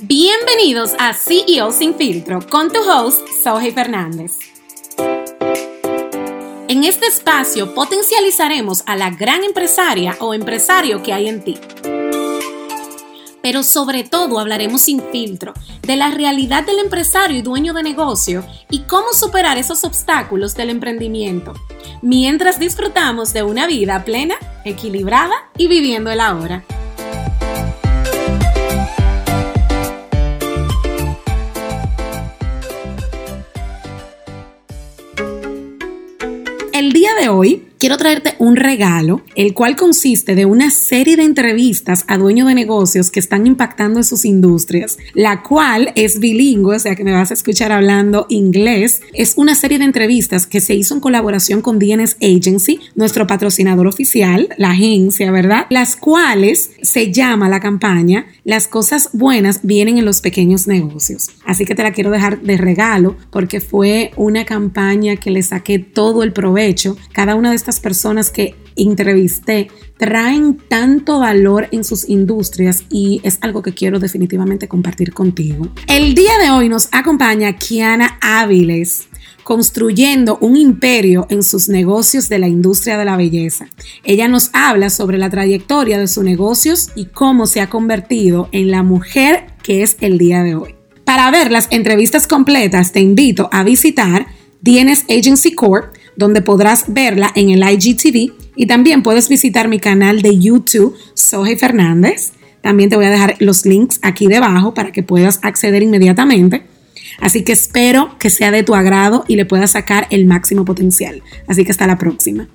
Bienvenidos a CEO Sin Filtro con tu host, Soji Fernández. En este espacio potencializaremos a la gran empresaria o empresario que hay en ti. Pero sobre todo hablaremos sin filtro de la realidad del empresario y dueño de negocio y cómo superar esos obstáculos del emprendimiento, mientras disfrutamos de una vida plena, equilibrada y viviendo el ahora. De hoy quiero traerte un regalo, el cual consiste de una serie de entrevistas a dueños de negocios que están impactando en sus industrias, la cual es bilingüe, o sea que me vas a escuchar hablando inglés. Es una serie de entrevistas que se hizo en colaboración con DNS Agency, nuestro patrocinador oficial, la agencia, ¿verdad? Las cuales se llama la campaña Las cosas buenas vienen en los pequeños negocios. Así que te la quiero dejar de regalo porque fue una campaña que le saqué todo el provecho cada una de estas personas que entrevisté traen tanto valor en sus industrias y es algo que quiero definitivamente compartir contigo. El día de hoy nos acompaña Kiana Áviles construyendo un imperio en sus negocios de la industria de la belleza. Ella nos habla sobre la trayectoria de sus negocios y cómo se ha convertido en la mujer que es el día de hoy. Para ver las entrevistas completas te invito a visitar DNS Agency Corp donde podrás verla en el IGTV y también puedes visitar mi canal de YouTube, Soje Fernández. También te voy a dejar los links aquí debajo para que puedas acceder inmediatamente. Así que espero que sea de tu agrado y le puedas sacar el máximo potencial. Así que hasta la próxima.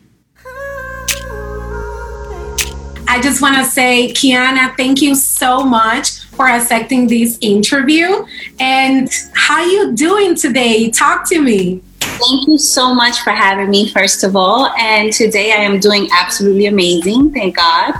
I just want to say, Kiana, thank you so much for accepting this interview. And how you doing today? Talk to me. Thank you so much for having me, first of all. And today I am doing absolutely amazing. Thank God.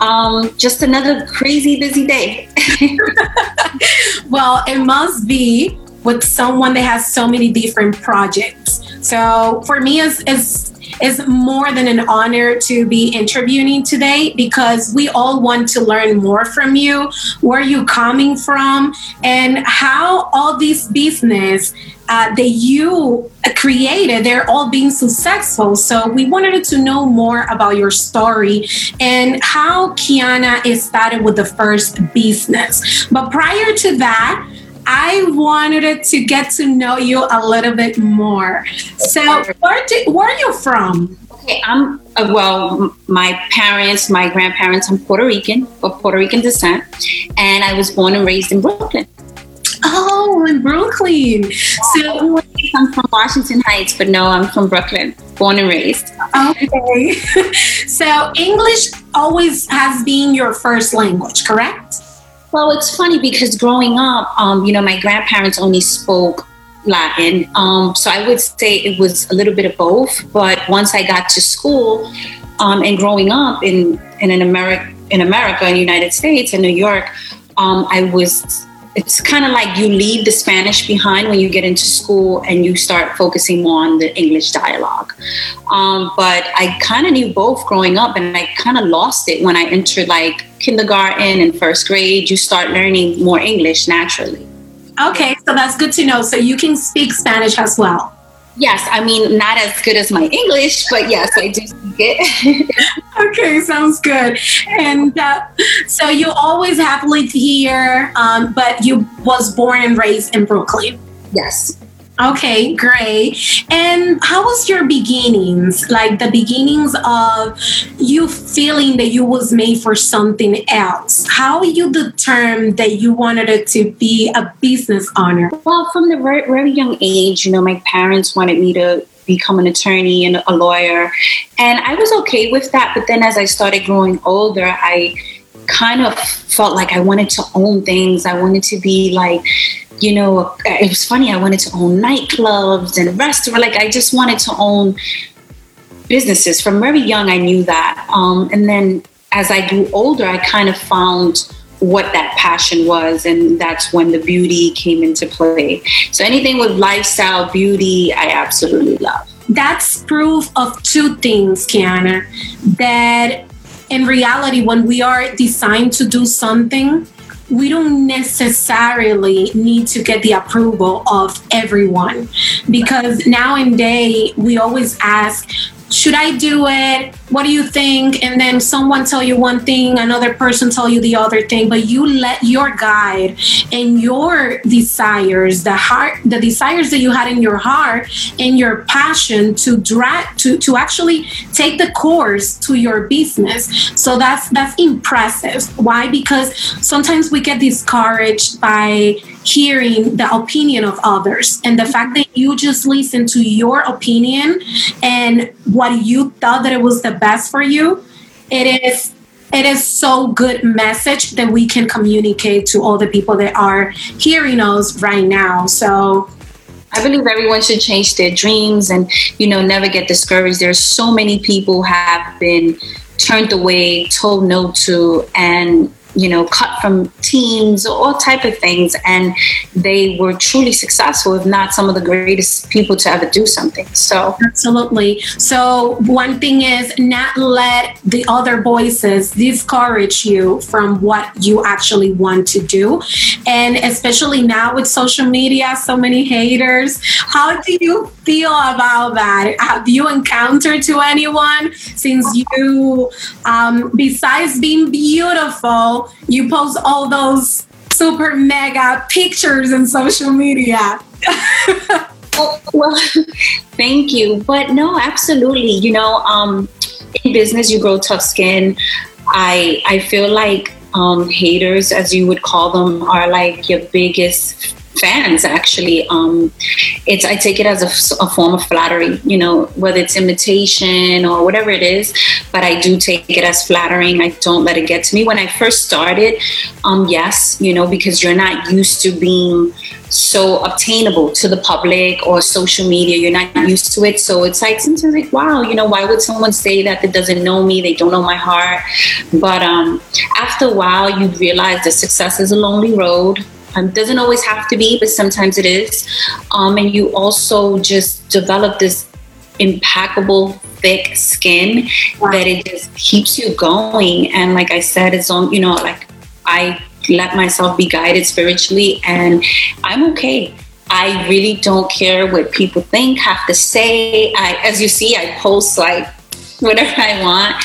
Um, just another crazy busy day. well, it must be with someone that has so many different projects. So for me, it's, it's it's more than an honor to be interviewing today because we all want to learn more from you, where you coming from, and how all this business uh, that you created, they're all being successful. So we wanted to know more about your story and how Kiana is started with the first business. But prior to that, I wanted to get to know you a little bit more. So, where, do, where are you from? Okay, I'm uh, well. My parents, my grandparents, I'm Puerto Rican of Puerto Rican descent, and I was born and raised in Brooklyn. Oh, in Brooklyn. So I'm from Washington Heights, but no, I'm from Brooklyn, born and raised. Okay. so English always has been your first language, correct? Well, it's funny because growing up, um, you know, my grandparents only spoke Latin. Um, so I would say it was a little bit of both. But once I got to school um, and growing up in, in an America, in America, in the United States, in New York, um, I was it's kind of like you leave the Spanish behind when you get into school and you start focusing more on the English dialogue. Um, but I kind of knew both growing up, and I kind of lost it when I entered like kindergarten and first grade. You start learning more English naturally. Okay, so that's good to know. So you can speak Spanish as well. Yes, I mean not as good as my English, but yes, I do speak it. okay, sounds good. And uh, so you always have lived here, um, but you was born and raised in Brooklyn. Yes. Okay, great. And how was your beginnings? Like the beginnings of you feeling that you was made for something else. How you determined that you wanted it to be a business owner? Well, from the very, very young age, you know, my parents wanted me to become an attorney and a lawyer. And I was okay with that. But then as I started growing older, I kind of felt like I wanted to own things. I wanted to be like, you know, it was funny. I wanted to own nightclubs and restaurants. Like I just wanted to own businesses. From very young, I knew that. Um, and then as I grew older, I kind of found what that passion was, and that's when the beauty came into play. So anything with lifestyle, beauty, I absolutely love. That's proof of two things, Kiana. That in reality, when we are designed to do something, we don't necessarily need to get the approval of everyone because nowadays we always ask should I do it? What do you think? And then someone tell you one thing, another person tell you the other thing, but you let your guide and your desires, the heart, the desires that you had in your heart and your passion to drag to to actually take the course to your business. So that's that's impressive. Why? Because sometimes we get discouraged by hearing the opinion of others and the fact that you just listen to your opinion and what you thought that it was the best for you it is it is so good message that we can communicate to all the people that are hearing us right now so I believe everyone should change their dreams and you know never get discouraged. There's so many people have been turned away, told no to, and you know, cut from teams, or all type of things, and they were truly successful, if not some of the greatest people to ever do something. So absolutely. So one thing is not let the other voices discourage you from what you actually want to do, and especially now with social media, so many haters. How do you feel about that? Have you encountered to anyone since you, um, besides being beautiful? You post all those super mega pictures in social media. well, well, thank you. But no, absolutely. You know, um, in business, you grow tough skin. I I feel like um, haters, as you would call them, are like your biggest fans actually. Um, it's i take it as a, a, form of flattery you know whether it's imitation or whatever it is but i do take it as flattering. I don't let it get to me. When i first started um, yes you know because you're not used to being so obtainable to the public or social media. You're not used to it. So it's like sometimes like wow you know why would someone say that that doesn't know me? They don't know my heart. But um, after a while you realize that success is a lonely road um, doesn't always have to be, but sometimes it is. Um, and you also just develop this impeccable thick skin wow. that it just keeps you going. And like I said, it's on, you know, like I let myself be guided spiritually and I'm okay. I really don't care what people think, have to say. I, as you see, I post like whatever I want,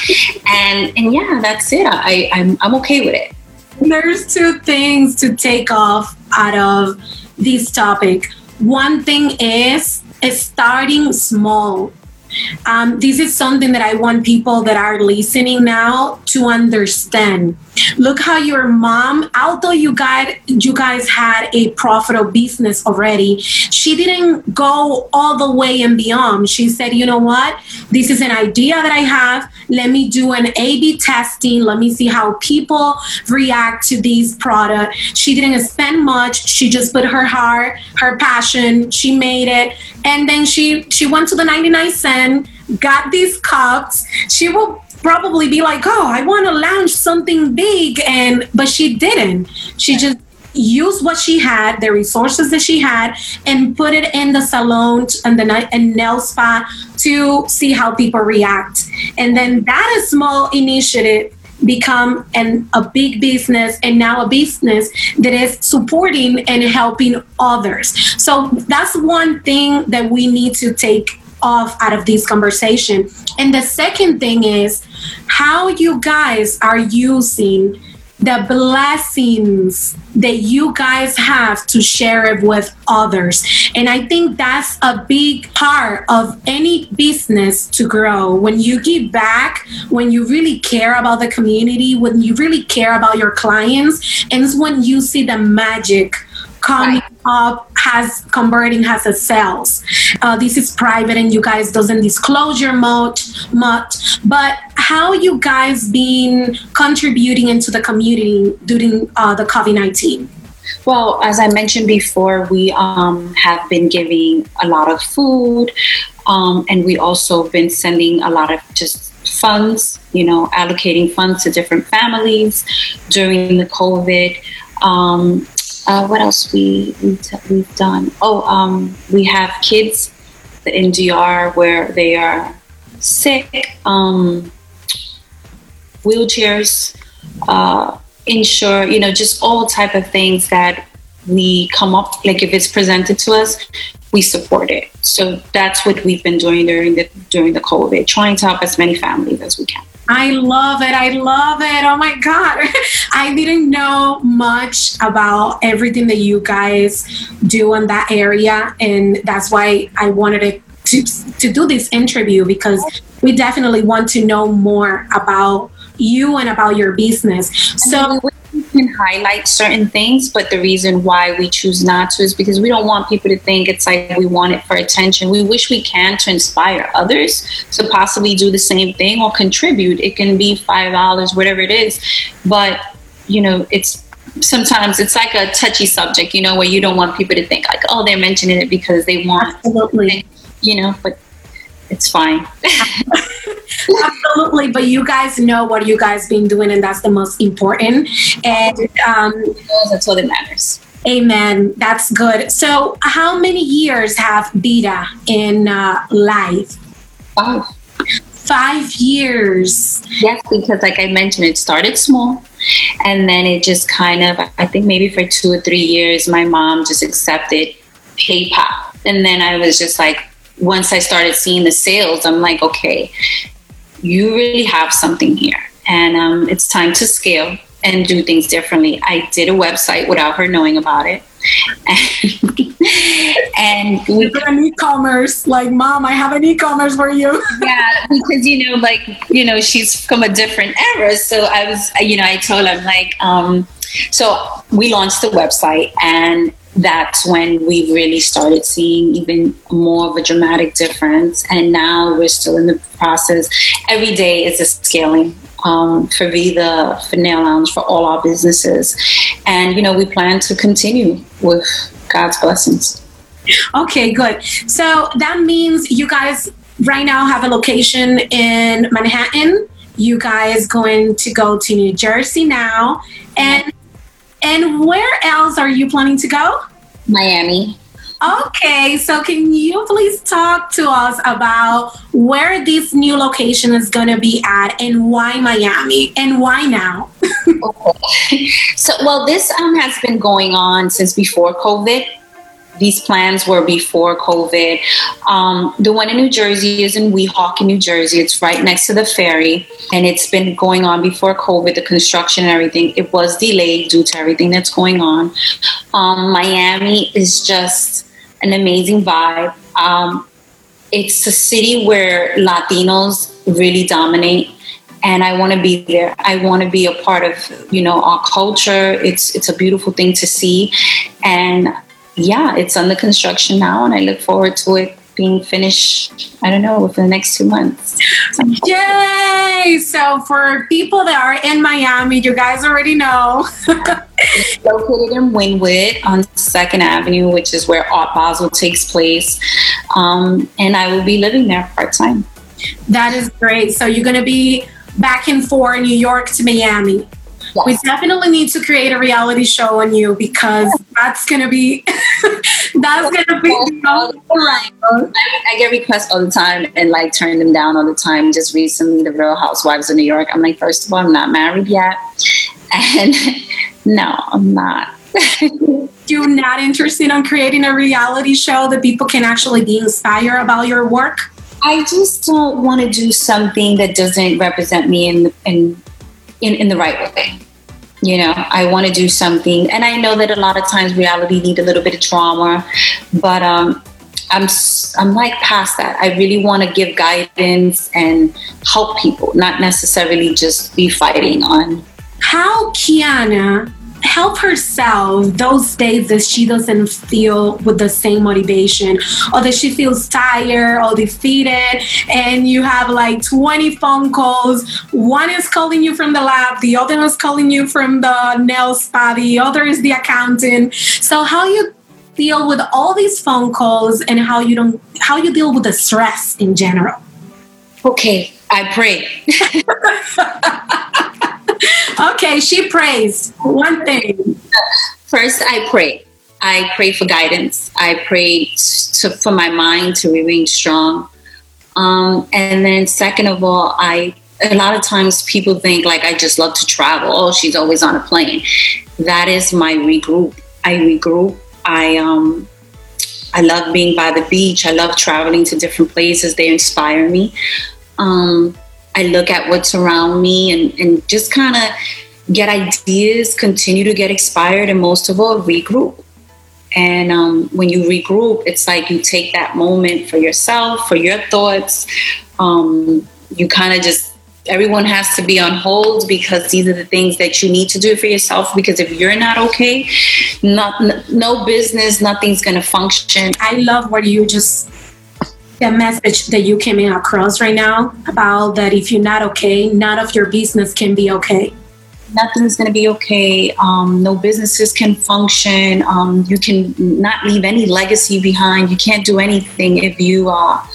and and yeah, that's it. I I'm I'm okay with it. There's two things to take off out of this topic. One thing is, starting small. Um, this is something that I want people that are listening now to understand. Look how your mom, although you guys you guys had a profitable business already, she didn't go all the way and beyond. She said, you know what? This is an idea that I have. Let me do an A-B testing. Let me see how people react to these products. She didn't spend much. She just put her heart, her passion. She made it, and then she she went to the 99 cent, got these cups. She will probably be like, "Oh, I want to launch something big," and but she didn't. She just used what she had, the resources that she had, and put it in the salon and the and nail spa to see how people react. And then that small initiative become an, a big business and now a business that is supporting and helping others. So that's one thing that we need to take off out of this conversation. And the second thing is how you guys are using the blessings that you guys have to share it with others. And I think that's a big part of any business to grow. When you give back, when you really care about the community, when you really care about your clients, and it's when you see the magic coming right. Has converting has a sales. Uh, this is private and you guys doesn't disclose your much much. But how you guys been contributing into the community during uh, the COVID nineteen? Well, as I mentioned before, we um, have been giving a lot of food, um, and we also been sending a lot of just funds. You know, allocating funds to different families during the COVID. Um, uh, what else we, we've done? Oh, um, we have kids in DR where they are sick, um, wheelchairs, uh, ensure, you know, just all type of things that we come up like if it's presented to us, we support it. So that's what we've been doing during the during the COVID, trying to help as many families as we can. I love it. I love it. Oh my God. I didn't know much about everything that you guys do in that area. And that's why I wanted to, to do this interview because we definitely want to know more about you and about your business. So can highlight certain things, but the reason why we choose not to is because we don't want people to think it's like we want it for attention. We wish we can to inspire others to possibly do the same thing or contribute. It can be five dollars, whatever it is, but you know, it's sometimes it's like a touchy subject, you know, where you don't want people to think like, oh, they're mentioning it because they want, absolutely, you know, but it's fine. Absolutely, but you guys know what you guys been doing, and that's the most important. And um, that's what it matters. Amen. That's good. So, how many years have Vida in uh, life? Five. Five years. Yes, because like I mentioned, it started small, and then it just kind of, I think maybe for two or three years, my mom just accepted PayPal, and then I was just like, once I started seeing the sales, I'm like, okay, you really have something here. And um, it's time to scale and do things differently. I did a website without her knowing about it. and, we did an e-commerce like mom i have an e-commerce for you yeah because you know like you know she's from a different era so i was you know i told her like um so we launched the website and that's when we really started seeing even more of a dramatic difference. And now we're still in the process. Every day is a scaling um, for Vida, for Nail Lounge, for all our businesses. And, you know, we plan to continue with God's blessings. Okay, good. So that means you guys right now have a location in Manhattan. You guys going to go to New Jersey now. And and where else are you planning to go? Miami. Okay, so can you please talk to us about where this new location is going to be at and why Miami and why now? so, well, this um, has been going on since before COVID these plans were before COVID. Um, the one in New Jersey is in Weehawken, New Jersey. It's right next to the ferry, and it's been going on before COVID. The construction and everything it was delayed due to everything that's going on. Um, Miami is just an amazing vibe. Um, it's a city where Latinos really dominate and I want to be there. I want to be a part of, you know, our culture. It's it's a beautiful thing to see, and yeah, it's under construction now, and I look forward to it being finished, I don't know, within the next two months. Yay! So, for people that are in Miami, you guys already know. it's located in Wynwood on 2nd Avenue, which is where Art Basel takes place. Um, and I will be living there part time. That is great. So, you're going to be back and forth New York to Miami. Yes. We definitely need to create a reality show on you because that's gonna be that's gonna be right. I, I get requests all the time and like turn them down all the time. Just recently, the Real Housewives of New York. I'm like, first of all, I'm not married yet, and no, I'm not. You're not interested in creating a reality show that people can actually be inspired about your work. I just don't want to do something that doesn't represent me in in in, in the right way. You know i want to do something and i know that a lot of times reality need a little bit of drama but um i'm i'm like past that. I really want to give guidance and help people not necessarily just be fighting on. How kiana help herself those days that she doesn't feel with the same motivation or that she feels tired or defeated. And you have like 20 phone calls. One is calling you from the lab the other is calling you from the nail spa the other is the accountant. So how you deal with all these phone calls and how you don't how you deal with the stress in general? Okay i pray she prays. One thing. First, I pray. I pray for guidance. I pray to, for my mind to remain strong. Um, and then, second of all, I a lot of times people think like I just love to travel. Oh, she's always on a plane. That is my regroup. I regroup. I um I love being by the beach. I love traveling to different places. They inspire me. Um, I look at what's around me and, and just kind of get ideas, continue to get inspired, and most of all, regroup. And um, when you regroup, it's like you take that moment for yourself, for your thoughts. Um, you kind of just everyone has to be on hold because these are the things that you need to do for yourself because if you're not okay not no business nothing's going to function i love what you just the message that you came in across right now about that if you're not okay none of your business can be okay nothing's going to be okay um, no businesses can function um, you can not leave any legacy behind you can't do anything if you are uh,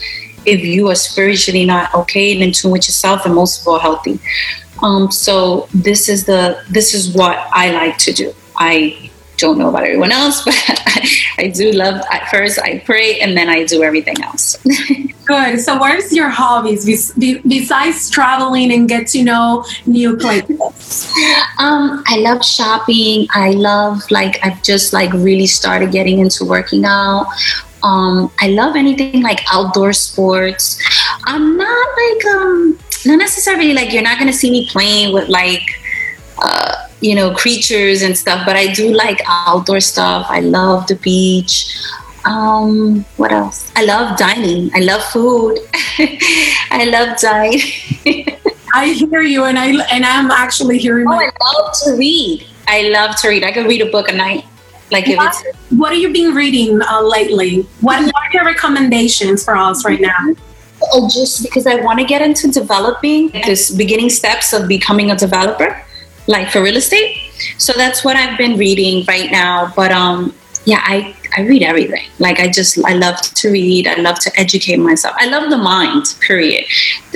if you are spiritually not okay and in tune with yourself and most of all healthy. Um, so this is the this is what I like to do. I don't know about everyone else, but I do love. At first, I pray, and then I do everything else. Good. So, where's your hobbies besides traveling and get to know new places? Um, I love shopping. I love like I've just like really started getting into working out. Um, I love anything like outdoor sports. I'm not like um not necessarily like you're not gonna see me playing with like uh, you know creatures and stuff, but I do like outdoor stuff. I love the beach. Um, what else? I love dining. I love food. I love dining. I hear you, and I and I'm actually hearing. Oh, my- I love to read. I love to read. I could read a book a night. Like if what, what have you been reading uh, lately? What, what are your recommendations for us right now? Oh, just because I want to get into developing this beginning steps of becoming a developer, like for real estate. So that's what I've been reading right now. But um, yeah, I I read everything. Like I just I love to read. I love to educate myself. I love the mind. Period.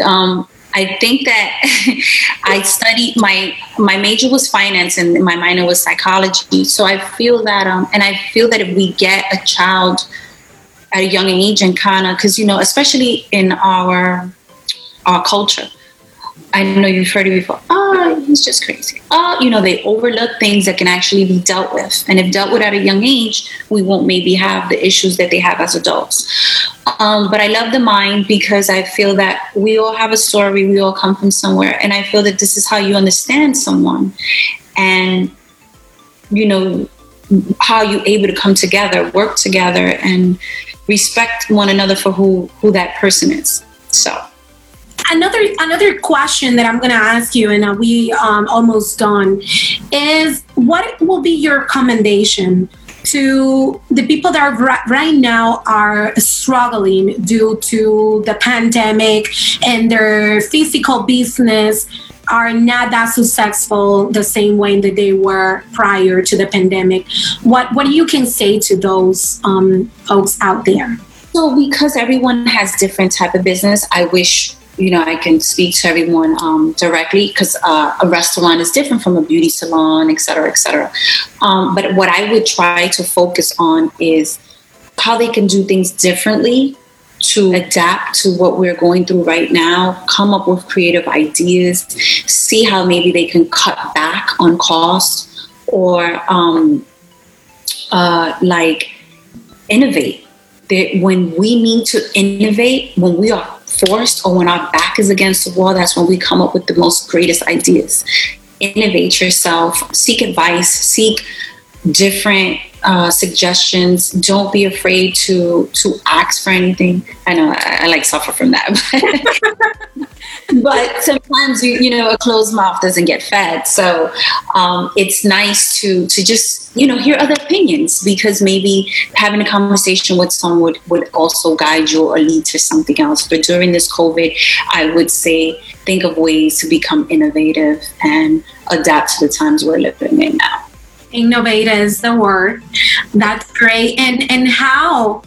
Um, I think that I studied my my major was finance and my minor was psychology. So I feel that um, and I feel that if we get a child at a young age and kind of because you know especially in our our culture I know you've heard it before. Oh, he's just crazy. Oh, you know, they overlook things that can actually be dealt with. And if dealt with at a young age, we won't maybe have the issues that they have as adults. Um, but I love the mind because I feel that we all have a story, we all come from somewhere. And I feel that this is how you understand someone. And, you know, how you able to come together, work together, and respect one another for who, who that person is. So another another question that I'm going to ask you, and we um, almost done, is what will be your commendation to the people that are right now are struggling due to the pandemic and their physical business are not that successful the same way that they were prior to the pandemic? What what you can say to those um, folks out there? So because everyone has different type of business i wish you know, I can speak to everyone um, directly because uh, a restaurant is different from a beauty salon, et cetera, et cetera. Um, but what I would try to focus on is how they can do things differently to adapt to what we're going through right now, come up with creative ideas, see how maybe they can cut back on cost or um, uh, like innovate. That when we need to innovate, when we are forced or when our back is against the wall, that's when we come up with the most greatest ideas. Innovate yourself, seek advice, seek different uh, suggestions. Don't be afraid to to ask for anything. I know I, I like suffer from that, but sometimes you you know a closed mouth doesn't get fed. So um, it's nice to to just you know hear other opinions because maybe having a conversation with someone would, would also guide you or lead to something else. But during this COVID, I would say think of ways to become innovative and adapt to the times we're living in now innovate is the word. That's great. And and how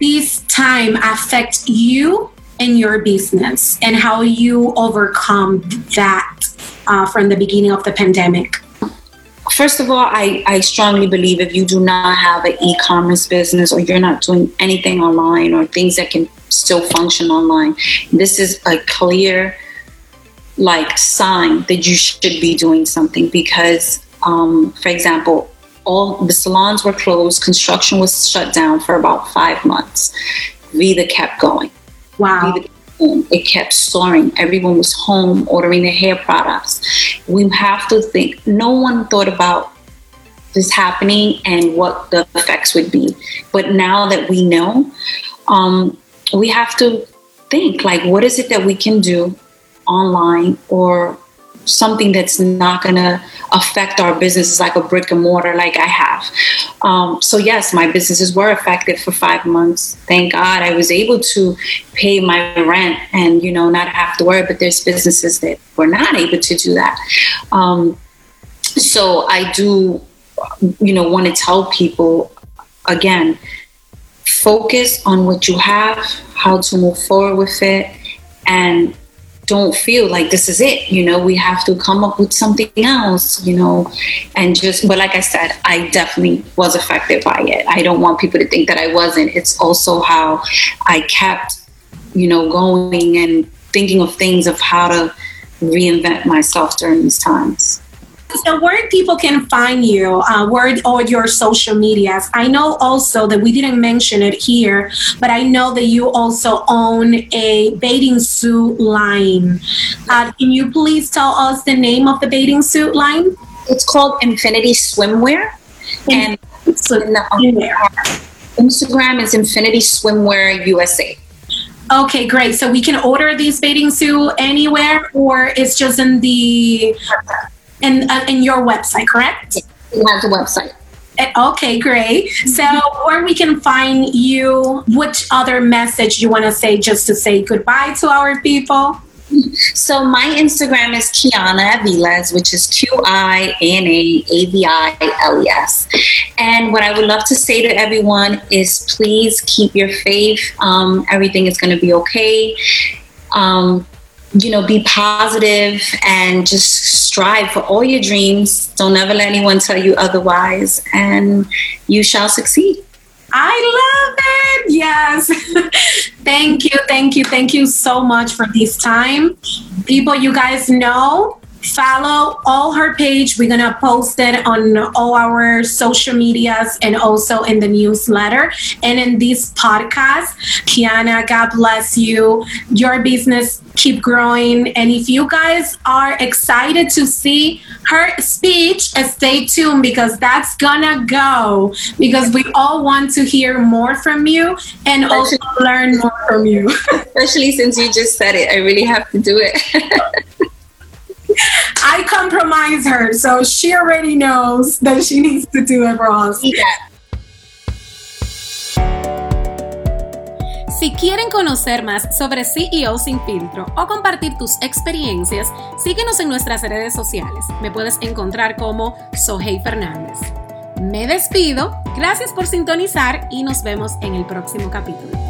this time affect you and your business and how you overcome that uh, from the beginning of the pandemic? First of all, I, I strongly believe if you do not have an e commerce business or you're not doing anything online or things that can still function online, this is a clear like sign that you should be doing something because, um, for example, all the salons were closed, construction was shut down for about five months. Vida kept going. Wow. It kept soaring. Everyone was home ordering their hair products. We have to think, no one thought about this happening and what the effects would be. But now that we know, um, we have to think like, what is it that we can do online or something that's not going to affect our businesses like a brick and mortar like I have. Um, so, yes, my businesses were affected for five months. Thank God I was able to pay my rent and, you know, not have to worry. But there's businesses that were not able to do that. Um, so, I do, you know, want to tell people again, focus on what you have, how to move forward with it, and don't feel like this is it you know we have to come up with something else you know and just but like i said i definitely was affected by it. I don't want people to think that i wasn't. It's also how i kept you know going and thinking of things of how to reinvent myself during these times so where people can find you, uh, where all your social medias. I know also that we didn't mention it here, but I know that you also own a bathing suit line. Uh, can you please tell us the name of the bathing suit line? It's called Infinity Swimwear, and swimwear. Instagram is Infinity Swimwear USA. Okay, great. So we can order these bathing suit anywhere, or it's just in the in uh, in your website, correct? It has a website. Eh, okay, great. So, where we can find you, which other message you want to say just to say goodbye to our people? So, my Instagram is Kiana Aviles, which is Q I N A A V I L E S. And what I would love to say to everyone is please keep your faith. Um, everything is going to be okay. Um, you know, be positive and just strive for all your dreams. Don't ever let anyone tell you otherwise, and you shall succeed. I love it. Yes. thank you, thank you, thank you so much for this time. People, you guys know follow all her page. We're gonna post it on all our social medias and also in the newsletter and in this podcast. Kiana god bless you. Your business keep growing. And if you guys are excited to see her speech stay tuned because that's gonna go because we all want to hear more from you and also learn more from you. Especially since you just said it i really have to do it I compromise her, so she already knows that she needs to do it. Yeah. Si quieren conocer más sobre CEO Sin Filtro o compartir tus experiencias, síguenos en nuestras redes sociales. Me puedes encontrar como Sohey Fernández. Me despido, gracias por sintonizar y nos vemos en el próximo capítulo.